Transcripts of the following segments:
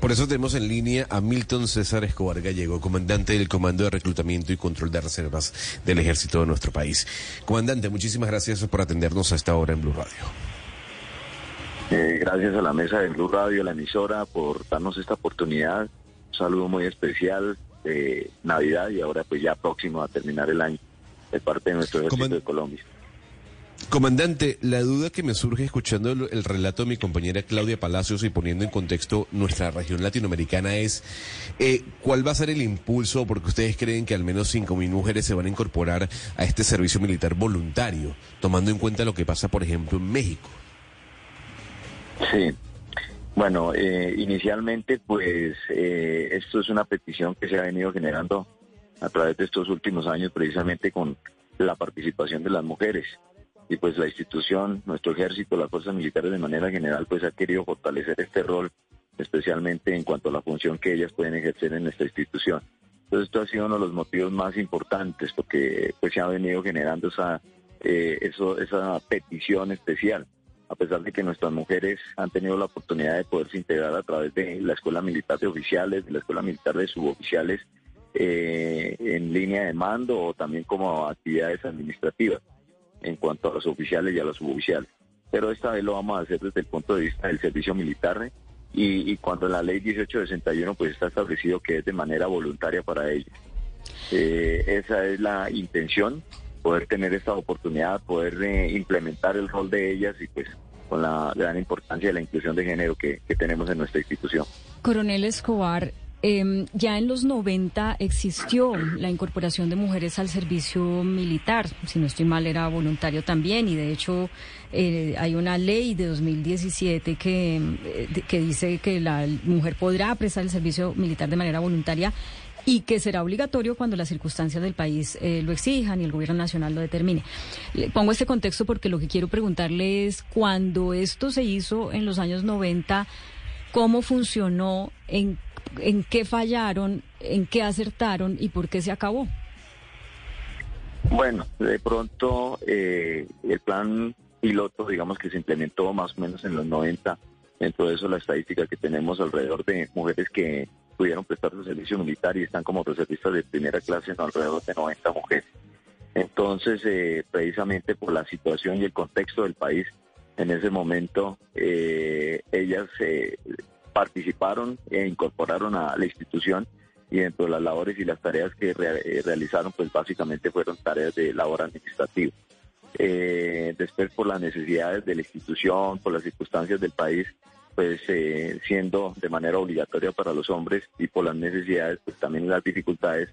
Por eso tenemos en línea a Milton César Escobar Gallego, comandante del Comando de Reclutamiento y Control de Reservas del Ejército de nuestro país. Comandante, muchísimas gracias por atendernos a esta hora en Blue Radio. Eh, gracias a la mesa de Blue Radio, la emisora, por darnos esta oportunidad. Un saludo muy especial de Navidad y ahora pues ya próximo a terminar el año de parte de nuestro ejército Comand- de Colombia. Comandante, la duda que me surge escuchando el, el relato de mi compañera Claudia Palacios y poniendo en contexto nuestra región latinoamericana es eh, cuál va a ser el impulso, porque ustedes creen que al menos 5.000 mujeres se van a incorporar a este servicio militar voluntario, tomando en cuenta lo que pasa, por ejemplo, en México. Sí. Bueno, eh, inicialmente pues eh, esto es una petición que se ha venido generando a través de estos últimos años precisamente con la participación de las mujeres. Y pues la institución, nuestro ejército, las fuerzas militares de manera general pues ha querido fortalecer este rol, especialmente en cuanto a la función que ellas pueden ejercer en esta institución. Entonces esto ha sido uno de los motivos más importantes porque pues se ha venido generando esa, eh, esa petición especial a pesar de que nuestras mujeres han tenido la oportunidad de poderse integrar a través de la Escuela Militar de Oficiales, de la Escuela Militar de Suboficiales, eh, en línea de mando o también como actividades administrativas en cuanto a los oficiales y a los suboficiales. Pero esta vez lo vamos a hacer desde el punto de vista del servicio militar y, y cuando en la ley 1861 pues está establecido que es de manera voluntaria para ellos. Eh, esa es la intención, poder tener esta oportunidad, poder eh, implementar el rol de ellas y pues con la gran importancia de la inclusión de género que, que tenemos en nuestra institución. Coronel Escobar, eh, ya en los 90 existió la incorporación de mujeres al servicio militar, si no estoy mal era voluntario también. Y de hecho eh, hay una ley de 2017 que, eh, de- que dice que la mujer podrá prestar el servicio militar de manera voluntaria y que será obligatorio cuando las circunstancias del país eh, lo exijan y el gobierno nacional lo determine. Le pongo este contexto porque lo que quiero preguntarle es cuando esto se hizo en los años 90, cómo funcionó, en, en qué fallaron, en qué acertaron y por qué se acabó. Bueno, de pronto eh, el plan piloto, digamos que se implementó más o menos en los 90, dentro de eso la estadística que tenemos alrededor de mujeres que pudieron prestar su servicio militar y están como reservistas de primera clase, no alrededor de 90 mujeres. Entonces, eh, precisamente por la situación y el contexto del país, en ese momento eh, ellas eh, participaron e incorporaron a la institución y dentro de las labores y las tareas que eh, realizaron, pues básicamente fueron tareas de labor administrativa. Eh, después por las necesidades de la institución, por las circunstancias del país, pues eh, siendo de manera obligatoria para los hombres y por las necesidades, pues también las dificultades,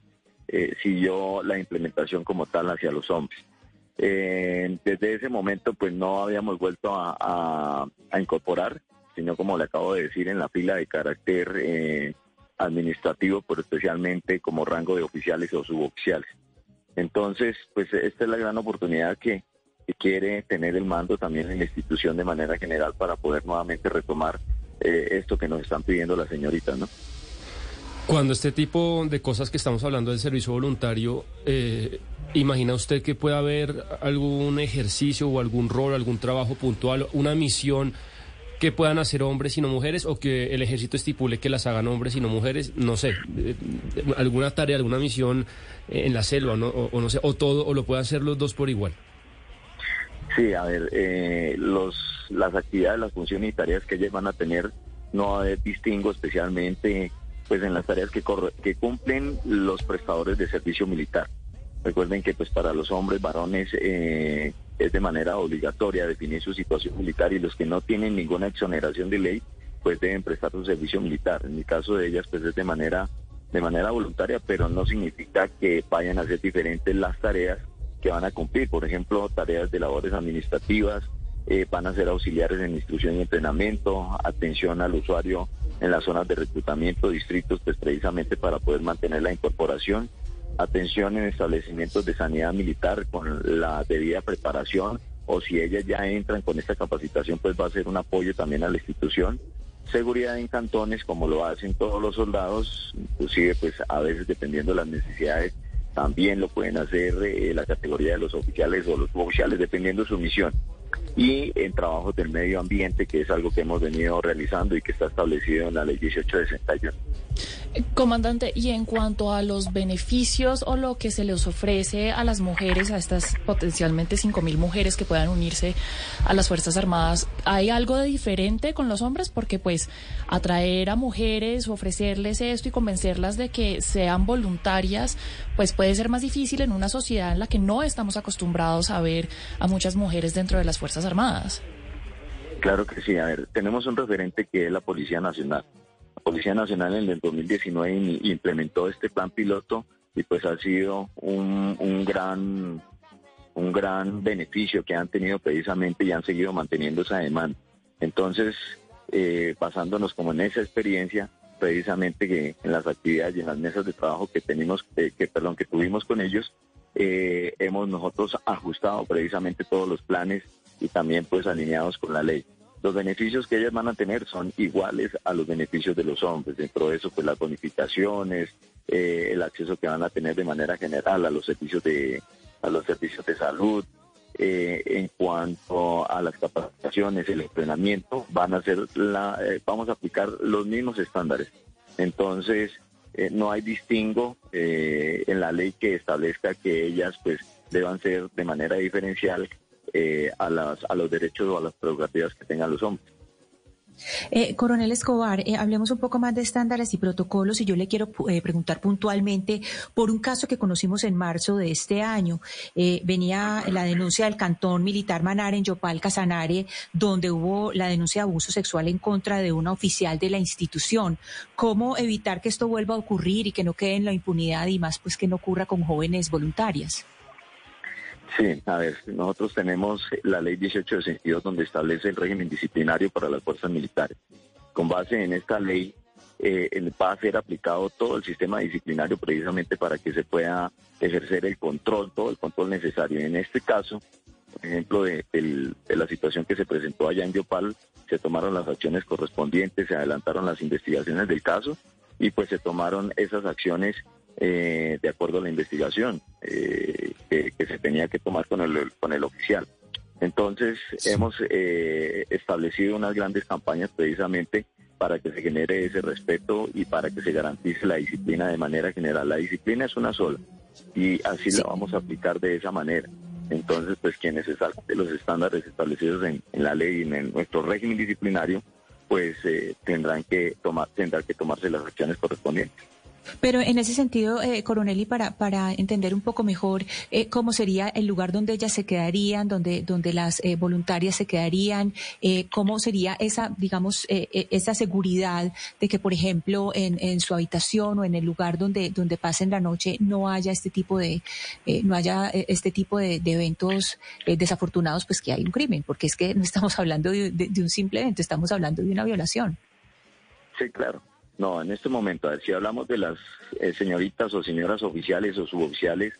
eh, siguió la implementación como tal hacia los hombres. Desde ese momento, pues no habíamos vuelto a incorporar, sino como le acabo de decir, en la fila de carácter eh, administrativo, pero especialmente como rango de oficiales o suboficiales. Entonces, pues esta es la gran oportunidad que, quiere tener el mando también en la institución de manera general para poder nuevamente retomar eh, esto que nos están pidiendo las señoritas, ¿no? Cuando este tipo de cosas que estamos hablando del servicio voluntario, eh, ¿imagina usted que puede haber algún ejercicio o algún rol, algún trabajo puntual, una misión que puedan hacer hombres y no mujeres o que el ejército estipule que las hagan hombres y no mujeres? No sé, eh, alguna tarea, alguna misión en la selva, ¿no? o, no sé, o todo, o lo pueden hacer los dos por igual. Sí, a ver, eh, los, las actividades, las funciones y tareas que ellos van a tener, no distingo especialmente pues en las tareas que, corre- que cumplen los prestadores de servicio militar. Recuerden que pues para los hombres varones eh, es de manera obligatoria definir su situación militar y los que no tienen ninguna exoneración de ley pues deben prestar su servicio militar. En el caso de ellas pues es de manera de manera voluntaria, pero no significa que vayan a ser diferentes las tareas que van a cumplir. Por ejemplo, tareas de labores administrativas, eh, van a ser auxiliares en instrucción y entrenamiento, atención al usuario en las zonas de reclutamiento, distritos, pues precisamente para poder mantener la incorporación. Atención en establecimientos de sanidad militar con la debida preparación o si ellas ya entran con esta capacitación, pues va a ser un apoyo también a la institución. Seguridad en cantones, como lo hacen todos los soldados, inclusive pues a veces dependiendo de las necesidades, también lo pueden hacer eh, la categoría de los oficiales o los oficiales, dependiendo de su misión y en trabajos del medio ambiente, que es algo que hemos venido realizando y que está establecido en la ley 1861. Comandante, y en cuanto a los beneficios o lo que se les ofrece a las mujeres, a estas potencialmente 5.000 mujeres que puedan unirse a las Fuerzas Armadas, ¿hay algo de diferente con los hombres? Porque pues atraer a mujeres, ofrecerles esto y convencerlas de que sean voluntarias, pues puede ser más difícil en una sociedad en la que no estamos acostumbrados a ver a muchas mujeres dentro de las Fuerzas Armadas. Claro que sí, a ver, tenemos un referente que es la Policía Nacional Policía Nacional en el 2019 implementó este plan piloto y pues ha sido un, gran un gran beneficio que han tenido precisamente y han seguido manteniendo esa demanda. Entonces, eh, basándonos como en esa experiencia, precisamente que en las actividades y en las mesas de trabajo que tenemos, que perdón, que tuvimos con ellos, eh, hemos nosotros ajustado precisamente todos los planes y también pues alineados con la ley los beneficios que ellas van a tener son iguales a los beneficios de los hombres. Dentro de eso, pues las bonificaciones, eh, el acceso que van a tener de manera general a los servicios de, a los servicios de salud. Eh, en cuanto a las capacitaciones, el entrenamiento, van a ser la, eh, vamos a aplicar los mismos estándares. Entonces, no hay distingo en la ley que establezca que ellas pues deban ser de manera diferencial eh, a, las, a los derechos o a las prerrogativas que tengan los hombres. Eh, Coronel Escobar, eh, hablemos un poco más de estándares y protocolos y yo le quiero preguntar puntualmente por un caso que conocimos en marzo de este año. venía la denuncia del cantón militar Manar en Yopal, Casanare, donde hubo la denuncia de abuso sexual en contra de una oficial de la institución. ¿Cómo evitar que esto vuelva a ocurrir y que no quede en la impunidad y más pues que no ocurra con jóvenes voluntarias? Sí, a ver, nosotros tenemos la ley 18 de sentido donde establece el régimen disciplinario para las fuerzas militares. Con base en esta ley eh, va a ser aplicado todo el sistema disciplinario precisamente para que se pueda ejercer el control, todo el control necesario. En este caso, por ejemplo, de, de la situación que se presentó allá en Yopal, se tomaron las acciones correspondientes, se adelantaron las investigaciones del caso y pues se tomaron esas acciones eh, de acuerdo a la investigación eh, que, se tenía que tomar con el, con el oficial. Entonces, hemos eh, establecido unas grandes campañas precisamente para que se genere ese respeto y para que se garantice la disciplina de manera general. La disciplina es una sola y así la vamos a aplicar de esa manera. Entonces, pues quienes se salgan de los estándares establecidos en, la ley y en nuestro régimen disciplinario, pues tendrán que tomar, tendrán que tomarse las acciones correspondientes. Pero en ese sentido, eh, coronel, y para, para entender un poco mejor eh, cómo sería el lugar donde ellas se quedarían, donde, donde las eh, voluntarias se quedarían, eh, cómo sería esa, digamos, esa seguridad de que, por ejemplo, en, en, su habitación o en el lugar donde, donde pasen la noche no haya este tipo de, no haya este tipo de, eventos desafortunados, pues que hay un crimen, porque es que no estamos hablando de un simple evento, estamos hablando de una violación. Sí, claro. No, en este momento, a ver, si hablamos de las eh, señoritas o señoras oficiales o suboficiales,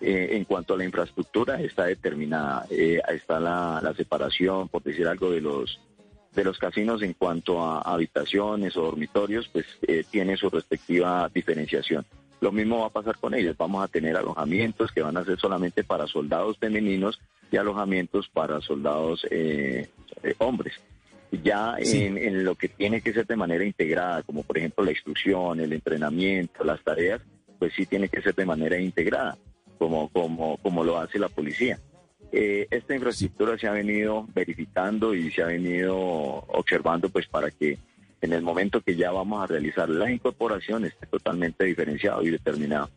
eh, en cuanto a la infraestructura está determinada, eh, está la, separación, por decir algo, de los de los casinos en cuanto a habitaciones o dormitorios, pues tiene su respectiva diferenciación. Lo mismo va a pasar con ellos. Vamos a tener alojamientos que van a ser solamente para soldados femeninos y alojamientos para soldados hombres ya en, lo que tiene que ser de manera integrada, como por ejemplo la instrucción, el entrenamiento, las tareas, pues sí tiene que ser de manera integrada, como, como, como lo hace la policía. Eh, esta infraestructura se ha venido verificando y se ha venido observando pues para que en el momento que ya vamos a realizar la incorporación esté totalmente diferenciado y determinado.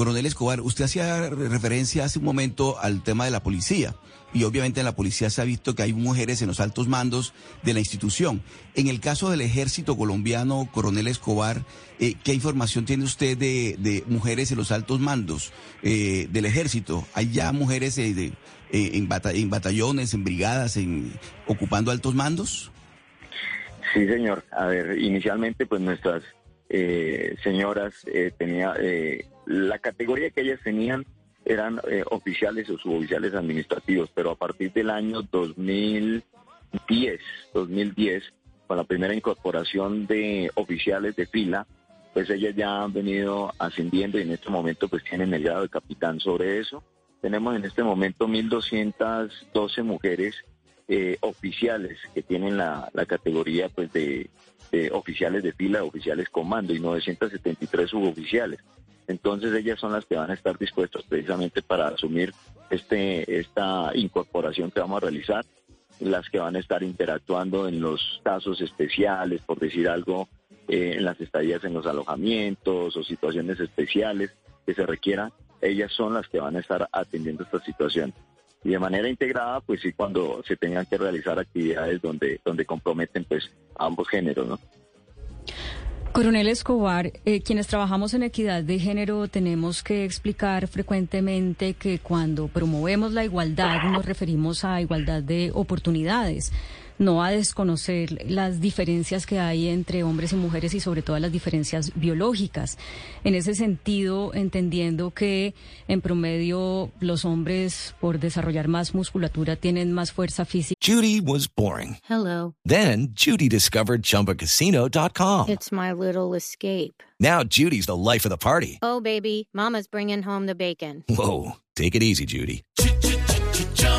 Coronel Escobar, usted hacía referencia hace un momento al tema de la policía y obviamente en la policía se ha visto que hay mujeres en los altos mandos de la institución. En el caso del ejército colombiano, Coronel Escobar, eh, ¿qué información tiene usted de, mujeres en los altos mandos eh, del ejército? ¿Hay ya mujeres eh, en, batallones, en brigadas, en, ocupando altos mandos? Sí, señor. A ver, inicialmente pues nuestras señoras tenía la categoría que ellas tenían eran eh, oficiales o suboficiales administrativos, pero a partir del año 2010, 2010, con la primera incorporación de oficiales de fila, pues ellas ya han venido ascendiendo y en este momento pues tienen el grado de capitán sobre eso. Tenemos en este momento 1.212 mujeres eh, oficiales que tienen la, la categoría pues de, de oficiales de fila, oficiales comando y 973 suboficiales. Entonces ellas son las que van a estar dispuestas precisamente para asumir este esta incorporación que vamos a realizar, las que van a estar interactuando en los casos especiales, por decir algo, eh, en las estadías en los alojamientos o situaciones especiales que se requieran, ellas son las que van a estar atendiendo esta situación. Y de manera integrada, pues sí, cuando se tengan que realizar actividades donde, donde comprometen pues ambos géneros, ¿no? Coronel Escobar, eh, quienes trabajamos en equidad de género tenemos que explicar frecuentemente que cuando promovemos la igualdad nos referimos a igualdad de oportunidades no a desconocer las diferencias que hay entre hombres y mujeres y sobre todo las diferencias biológicas. En ese sentido, entendiendo que en promedio los hombres por desarrollar más musculatura tienen más fuerza física. Judy was boring. Hello. Then Judy discovered chumbacasino.com. It's my little escape. Now Judy's the life of the party. Oh baby, mama's bringing home the bacon. Whoa, take it easy Judy.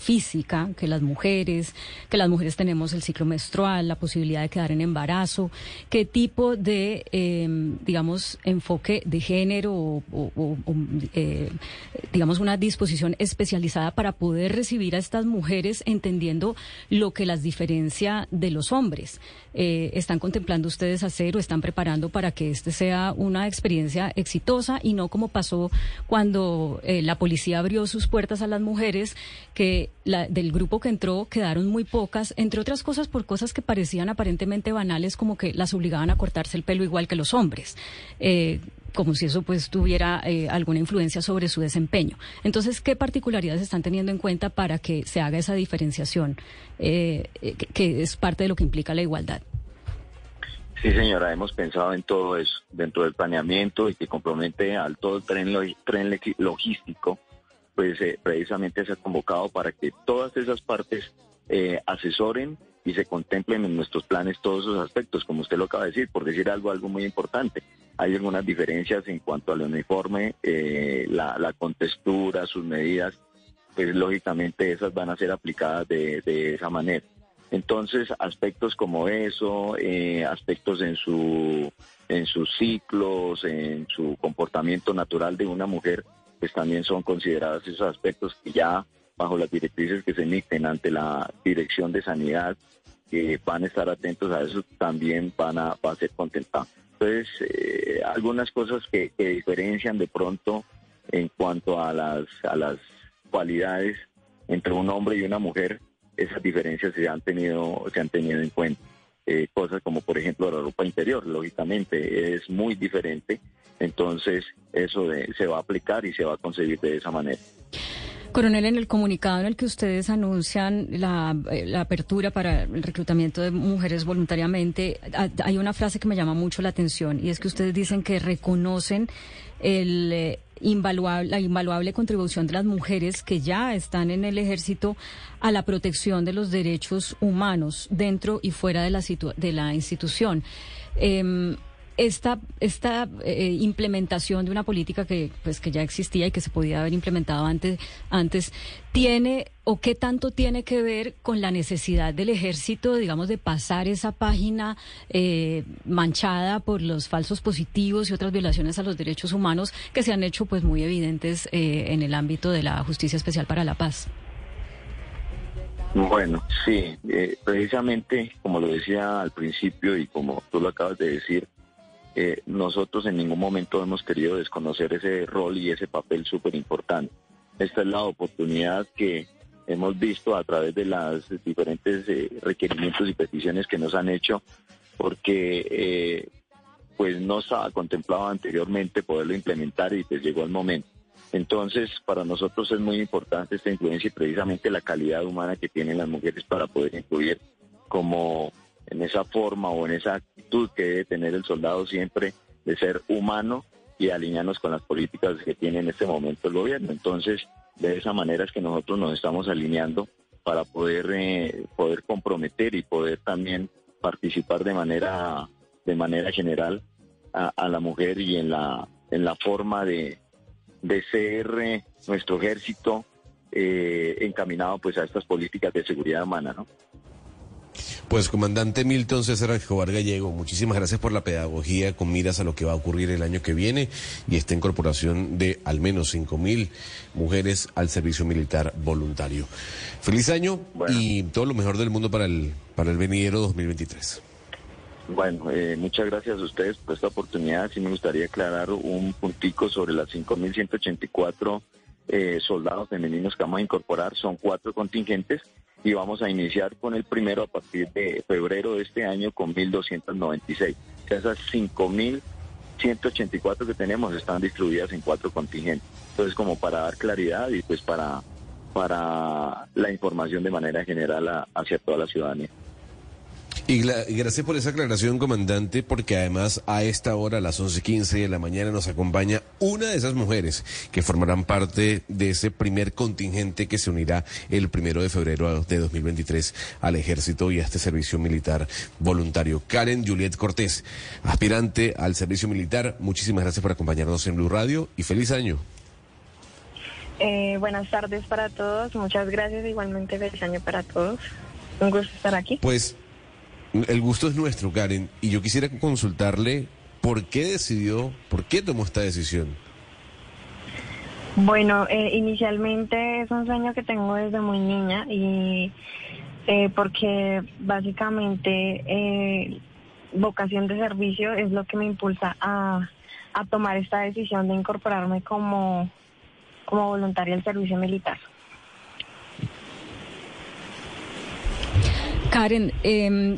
Física que las mujeres, que las mujeres tenemos el ciclo menstrual, la posibilidad de quedar en embarazo, qué tipo de, eh, digamos, enfoque de género o eh, digamos, una disposición especializada para poder recibir a estas mujeres entendiendo lo que las diferencia de los hombres. Eh, ¿Están contemplando ustedes hacer o están preparando para que este sea una experiencia exitosa y no como pasó cuando eh, la policía abrió sus puertas a las mujeres que la, del grupo que entró quedaron muy pocas, entre otras cosas por cosas que parecían aparentemente banales, como que las obligaban a cortarse el pelo igual que los hombres. Eh, como si eso pues tuviera eh, alguna influencia sobre su desempeño. Entonces, ¿qué particularidades están teniendo en cuenta para que se haga esa diferenciación, eh, que, que es parte de lo que implica la igualdad? Sí, señora, hemos pensado en todo eso dentro del planeamiento y que compromete al todo el tren logístico pues eh, precisamente se ha convocado para que todas esas partes eh, asesoren y se contemplen en nuestros planes todos esos aspectos, como usted lo acaba de decir, por decir algo, algo muy importante. Hay algunas diferencias en cuanto al uniforme, eh, la, contextura, sus medidas, pues lógicamente esas van a ser aplicadas de, de esa manera. Entonces, aspectos como eso, eh, aspectos en su en sus ciclos, en su comportamiento natural de una mujer, pues también son considerados esos aspectos que ya bajo las directrices que se emiten ante la Dirección de Sanidad, que van a estar atentos a eso, también van a, a ser contemplados. Entonces, eh, algunas cosas que, que, diferencian de pronto en cuanto a las, a las cualidades entre un hombre y una mujer, esas diferencias se han tenido, se han tenido en cuenta. Eh, cosas como por ejemplo la ropa interior, lógicamente es muy diferente, entonces eso de, se va a aplicar y se va a concebir de esa manera. Coronel, en el comunicado en el que ustedes anuncian la, eh, apertura para el reclutamiento de mujeres voluntariamente, hay una frase que me llama mucho la atención y es que ustedes dicen que reconocen el, eh, la invaluable contribución de las mujeres que ya están en el ejército a la protección de los derechos humanos dentro y fuera de la, de la institución. Eh, esta, esta eh, implementación de una política que, pues, que ya existía y que se podía haber implementado antes, antes, tiene o qué tanto tiene que ver con la necesidad del ejército, digamos, de pasar esa página eh, manchada por los falsos positivos y otras violaciones a los derechos humanos que se han hecho, pues, muy evidentes eh, en el ámbito de la Justicia Especial para la Paz. Bueno, sí, precisamente como lo decía al principio y como tú lo acabas de decir, eh, nosotros en ningún momento hemos querido desconocer ese rol y ese papel súper importante. Esta es la oportunidad que hemos visto a través de los diferentes eh, requerimientos y peticiones que nos han hecho, porque eh, pues no estaba contemplado anteriormente poderlo implementar y pues llegó el momento. Entonces, para nosotros es muy importante esta influencia y precisamente la calidad humana que tienen las mujeres para poder influir como en esa forma o en esa actitud que debe tener el soldado siempre de ser humano y alinearnos con las políticas que tiene en este momento el gobierno. Entonces, de esa manera es que nosotros nos estamos alineando para poder eh, poder comprometer y poder también participar de manera de manera general a, la mujer y en la en la forma de, de ser eh, nuestro ejército eh, encaminado pues a estas políticas de seguridad humana, ¿no? Pues, comandante Milton César Escobar Gallego, muchísimas gracias por la pedagogía con miras a lo que va a ocurrir el año que viene y esta incorporación de al menos cinco mil mujeres al servicio militar voluntario. Feliz año y todo lo mejor del mundo para el, para el venidero 2023. Bueno, eh, muchas gracias a ustedes por esta oportunidad. Sí me gustaría aclarar un puntico sobre las 5.184 eh, soldados femeninos que vamos a incorporar. Son cuatro contingentes y vamos a iniciar con el primero a partir de febrero de este año con 1.296. O sea, esas 5.184 que tenemos están distribuidas en cuatro contingentes. Entonces, como para dar claridad y pues para, para la información de manera general hacia toda la ciudadanía. Y, gracias por esa aclaración, comandante, porque además a esta hora, a las 11.15 de la mañana, nos acompaña una de esas mujeres que formarán parte de ese primer contingente que se unirá el primero de febrero de 2023 al ejército y a este servicio militar voluntario. Karen Juliet Cortés, aspirante al servicio militar, muchísimas gracias por acompañarnos en Blue Radio y feliz año. Eh, buenas tardes para todos, muchas gracias, igualmente feliz año para todos. Un gusto estar aquí. Pues el gusto es nuestro, Karen, y yo quisiera consultarle por qué decidió, por qué tomó esta decisión. Bueno, eh, inicialmente es un sueño que tengo desde muy niña y eh, porque básicamente eh, vocación de servicio es lo que me impulsa a, a tomar esta decisión de incorporarme como, como voluntaria al servicio militar. Karen, eh,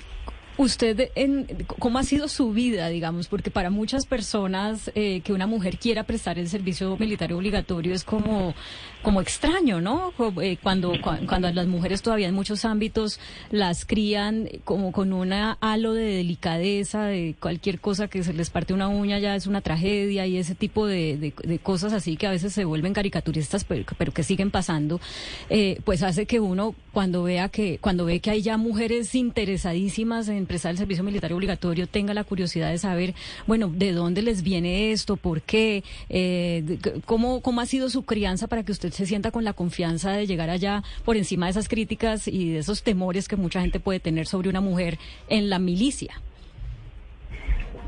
Usted, en, ¿cómo ha sido su vida, digamos? Porque para muchas personas eh, que una mujer quiera prestar el servicio militar obligatorio es como, como extraño, ¿no? Eh, cuando, cuando las mujeres todavía en muchos ámbitos las crían como con una halo de delicadeza, de cualquier cosa que se les parte una uña ya es una tragedia y ese tipo de, cosas así que a veces se vuelven caricaturistas, pero, pero que siguen pasando, eh, pues hace que uno cuando vea que, cuando ve que hay ya mujeres interesadísimas en empresa del servicio militar obligatorio tenga la curiosidad de saber, bueno, de dónde les viene esto, por qué, eh, cómo, cómo ha sido su crianza para que usted se sienta con la confianza de llegar allá por encima de esas críticas y de esos temores que mucha gente puede tener sobre una mujer en la milicia.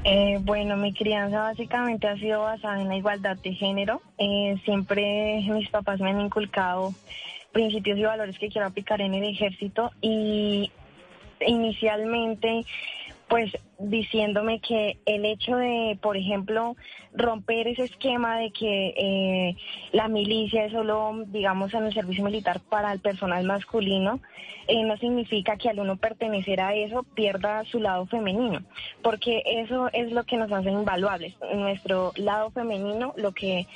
Eh, bueno, mi crianza básicamente ha sido basada en la igualdad de género. Eh, siempre mis papás me han inculcado principios y valores que quiero aplicar en el ejército y inicialmente pues diciéndome que el hecho de, por ejemplo, romper ese esquema de que eh, la milicia es solo, digamos, en el servicio militar para el personal masculino, eh, no significa que al uno pertenecer a eso pierda su lado femenino, porque eso es lo que nos hace invaluables. Nuestro lado femenino, lo que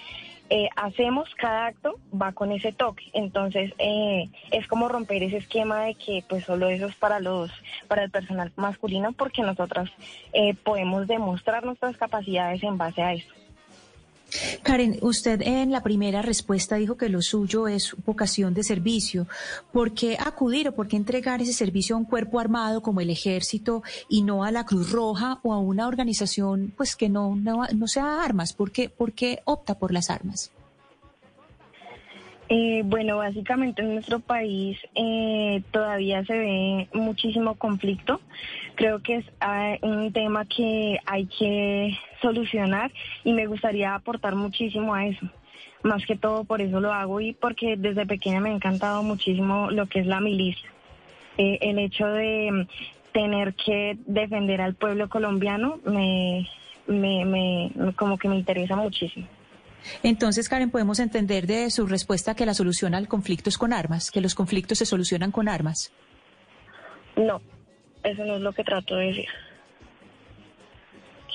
eh, hacemos cada acto va con ese toque. Entonces eh, es como romper ese esquema de que pues solo eso es para los para el personal masculino porque nosotras eh, podemos demostrar nuestras capacidades en base a eso. Karen, usted en la primera respuesta dijo que lo suyo es vocación de servicio. ¿Por qué acudir o por qué entregar ese servicio a un cuerpo armado como el Ejército y no a la Cruz Roja o a una organización pues que no, no, sea armas? ¿Por qué, ¿Por qué opta por las armas? Eh, bueno, básicamente en nuestro país eh, todavía se ve muchísimo conflicto. Creo que es ah, un tema que hay que solucionar y me gustaría aportar muchísimo a eso. Más que todo por eso lo hago y porque desde pequeña me ha encantado muchísimo lo que es la milicia. Eh, el hecho de tener que defender al pueblo colombiano me, me, me como que me interesa muchísimo. Entonces, Karen, podemos entender de su respuesta que la solución al conflicto es con armas, que los conflictos se solucionan con armas. No, eso no es lo que trato de decir.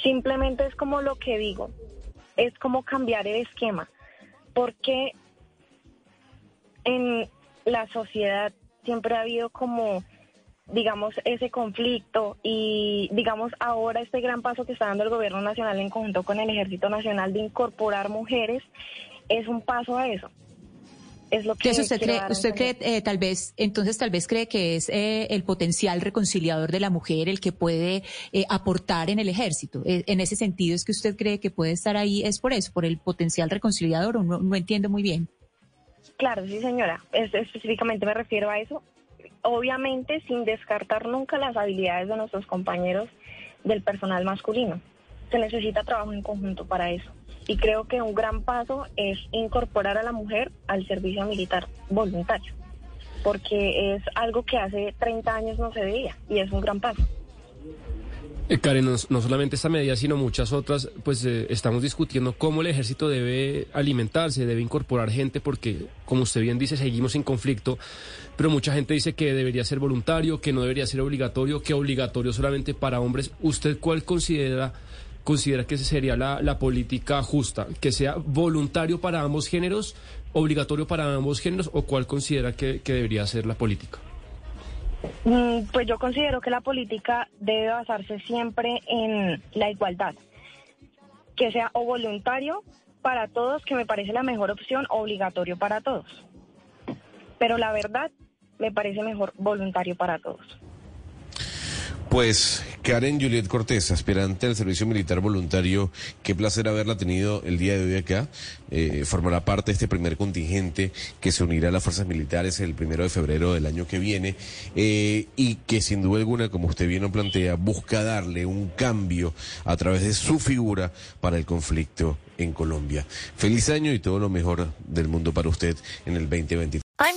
Simplemente es como lo que digo, es como cambiar el esquema, porque en la sociedad siempre ha habido como digamos, ese conflicto y, digamos, ahora este gran paso que está dando el gobierno nacional en conjunto con el Ejército Nacional de incorporar mujeres es un paso a eso. Es lo que usted cree, usted cree eh, tal vez, entonces tal vez cree que es eh, el potencial reconciliador de la mujer el que puede eh, aportar en el ejército. en ese sentido es que usted cree que puede estar ahí, es por eso, por el potencial reconciliador, o no, no entiendo muy bien. Claro, sí señora, es, específicamente me refiero a eso obviamente sin descartar nunca las habilidades de nuestros compañeros del personal masculino. Se necesita trabajo en conjunto para eso. Y creo que un gran paso es incorporar a la mujer al servicio militar voluntario, porque es algo que hace 30 años no se veía y es un gran paso. Eh, Karen, no, solamente esta medida, sino muchas otras, pues eh, estamos discutiendo cómo el ejército debe alimentarse, debe incorporar gente, porque, como usted bien dice, seguimos en conflicto, pero mucha gente dice que debería ser voluntario, que no debería ser obligatorio, que obligatorio solamente para hombres. ¿Usted cuál considera, considera que sería la, política justa? ¿Que sea voluntario para ambos géneros, obligatorio para ambos géneros, o cuál considera que debería ser la política? Mm, pues yo considero que la política debe basarse siempre en la igualdad, que sea o voluntario para todos, que me parece la mejor opción, o obligatorio para todos. Pero la verdad, me parece mejor voluntario para todos. Pues Karen Juliet Cortés, aspirante al servicio militar voluntario, qué placer haberla tenido el día de hoy acá. Eh, formará parte de este primer contingente que se unirá a las fuerzas militares el primero de febrero del año que viene eh, y que sin duda alguna, como usted bien lo plantea, busca darle un cambio a través de su figura para el conflicto en Colombia. Feliz año y todo lo mejor del mundo para usted en el 2023.